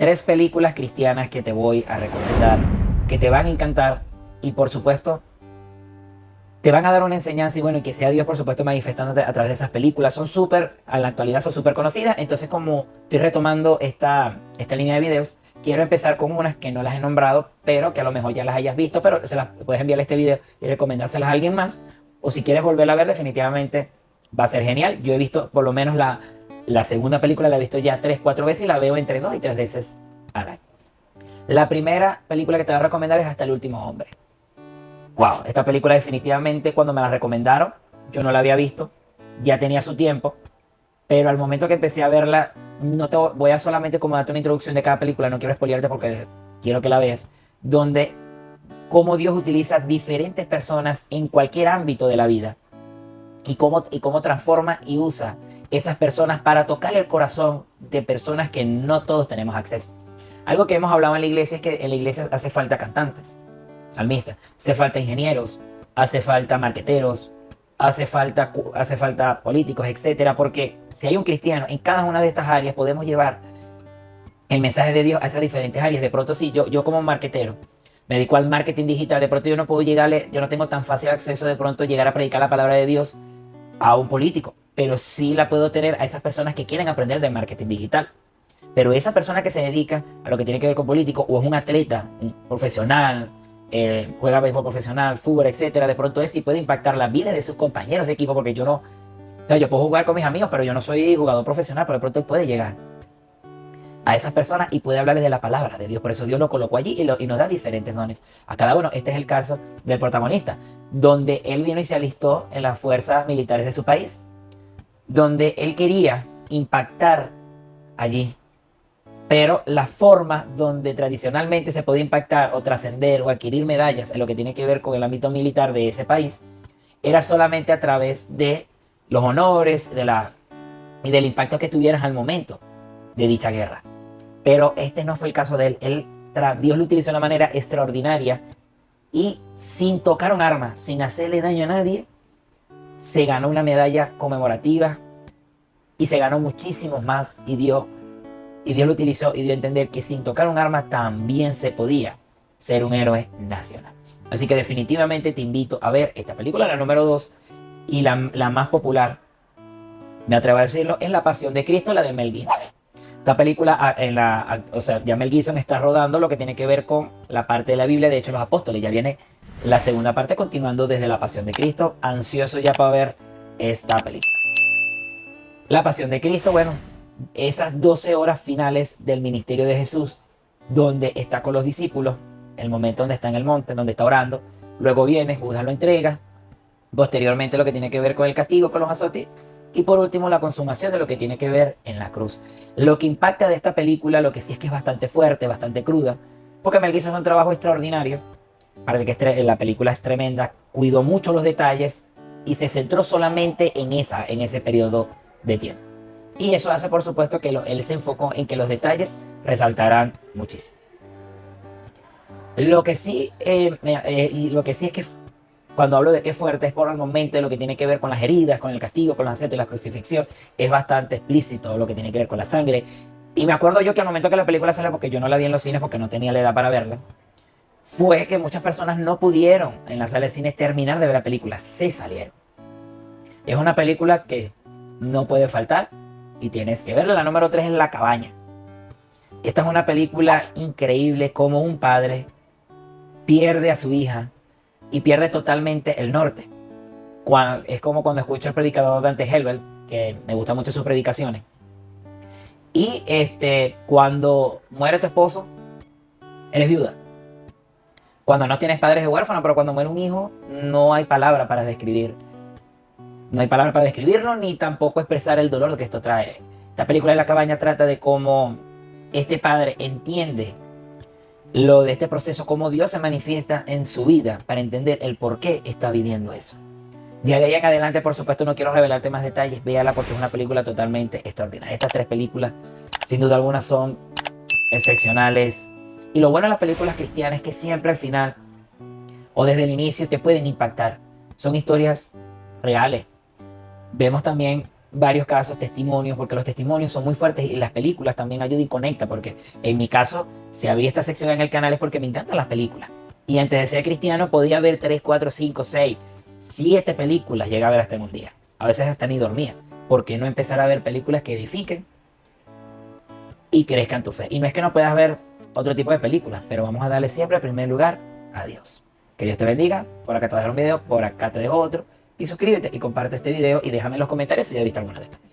tres películas cristianas que te voy a recomendar, que te van a encantar y por supuesto te van a dar una enseñanza y bueno, que sea Dios por supuesto manifestándote a través de esas películas. Son súper, a la actualidad son súper conocidas, entonces como estoy retomando esta, esta línea de videos, quiero empezar con unas que no las he nombrado, pero que a lo mejor ya las hayas visto, pero se las puedes enviar este video y recomendárselas a alguien más. O si quieres volverla a ver, definitivamente va a ser genial. Yo he visto por lo menos la, la segunda película, la he visto ya tres, cuatro veces y la veo entre dos y tres veces al año. La primera película que te voy a recomendar es Hasta el último hombre. Wow, esta película definitivamente cuando me la recomendaron, yo no la había visto, ya tenía su tiempo, pero al momento que empecé a verla, no te voy a solamente como darte una introducción de cada película, no quiero spoilearte porque quiero que la veas, donde cómo Dios utiliza diferentes personas en cualquier ámbito de la vida y cómo, y cómo transforma y usa esas personas para tocar el corazón de personas que no todos tenemos acceso. Algo que hemos hablado en la iglesia es que en la iglesia hace falta cantantes, salmistas, hace falta ingenieros, hace falta marqueteros, hace falta, hace falta políticos, etcétera, porque si hay un cristiano en cada una de estas áreas podemos llevar el mensaje de Dios a esas diferentes áreas. De pronto, sí, yo, yo como marquetero me dedico al marketing digital, de pronto yo no puedo llegarle, yo no tengo tan fácil acceso de pronto llegar a predicar la palabra de Dios a un político, pero sí la puedo tener a esas personas que quieren aprender de marketing digital. Pero esa persona que se dedica a lo que tiene que ver con político o es un atleta un profesional, eh, juega béisbol profesional, fútbol, etcétera, de pronto es sí puede impactar la vida de sus compañeros de equipo, porque yo no, yo puedo jugar con mis amigos, pero yo no soy jugador profesional, pero de pronto puede llegar a esas personas y puede hablarles de la palabra de Dios. Por eso Dios lo colocó allí y, nos da diferentes dones a cada uno. Este es el caso del protagonista, donde él vino y se alistó en las fuerzas militares de su país, donde él quería impactar allí. Pero la forma donde tradicionalmente se podía impactar o trascender o adquirir medallas en lo que tiene que ver con el ámbito militar de ese país era solamente a través de los honores de la, y del impacto que tuvieras al momento de dicha guerra. Pero este no fue el caso de él. él Dios lo utilizó de una manera extraordinaria y sin tocar un arma, sin hacerle daño a nadie, se ganó una medalla conmemorativa y se ganó muchísimos más y dio y Dios lo utilizó y dio a entender que sin tocar un arma también se podía ser un héroe nacional. Así que definitivamente te invito a ver esta película, la número 2 y la, la, más popular, me atrevo a decirlo, es La Pasión de Cristo, la de Mel Gibson. Esta película, ah, en la, o sea, ya Mel Gibson está rodando lo que tiene que ver con la parte de la Biblia, de hecho los apóstoles, ya viene la segunda parte continuando desde la Pasión de Cristo, ansioso ya para ver esta película. La Pasión de Cristo, bueno, esas 12 horas finales del ministerio de Jesús, donde está con los discípulos, el momento donde está en el monte, donde está orando, luego viene, Judas lo entrega, posteriormente lo que tiene que ver con el castigo, con los azotes, y por último, la consumación de lo que tiene que ver en la cruz. Lo que impacta de esta película, lo que sí es que es bastante fuerte, bastante cruda, porque Mel es un trabajo extraordinario, para que la película es tremenda, cuidó mucho los detalles y se centró solamente en, esa, en ese periodo de tiempo. Y eso hace, por supuesto, que él se enfocó en que los detalles resaltarán muchísimo. Lo que sí, eh, eh, y lo que sí es que cuando hablo de que fuerte es por el momento lo que tiene que ver con las heridas, con el castigo, con los y la crucifixión. Es bastante explícito lo que tiene que ver con la sangre. Y me acuerdo yo que al momento que la película salió, porque yo no la vi en los cines porque no tenía la edad para verla, fue que muchas personas no pudieron en la sala de cine terminar de ver la película. Se salieron. Es una película que no puede faltar y tienes que verla. La número 3 es La Cabaña. Esta es una película increíble como un padre pierde a su hija y pierde totalmente el norte. es como cuando escucho al predicador Dante Helbel, que me gustan mucho sus predicaciones. Y este, cuando muere tu esposo, eres viuda. Cuando no tienes padres de huérfano, pero cuando muere un hijo, no hay palabra para describir. No hay palabra para describirlo, ni tampoco expresar el dolor que esto trae. Esta película de la cabaña trata de cómo este padre entiende lo de este proceso, cómo Dios se manifiesta en su vida para entender el por qué está viviendo eso. De ahí en adelante, por supuesto, no quiero revelarte más detalles, véala porque es una película totalmente extraordinaria. Estas tres películas, sin duda alguna, son excepcionales. Y lo bueno de las películas cristianas es que siempre al final o desde el inicio te pueden impactar. Son historias reales. Vemos también varios casos, testimonios, porque los testimonios son muy fuertes y las películas también ayudan y conecta, porque en mi caso, si abrí esta sección en el canal es porque me encantan las películas. Y antes de ser cristiano podía ver 3, 4, 5, 6, 7 películas, llega a ver hasta en un día. A veces hasta ni dormía. ¿Por qué no empezar a ver películas que edifiquen y crezcan tu fe? Y no es que no puedas ver otro tipo de películas, pero vamos a darle siempre el primer lugar a Dios. Que Dios te bendiga. Por acá te voy un video, por acá te dejo otro. Y suscríbete y comparte este video y déjame en los comentarios si ya viste alguna de estas.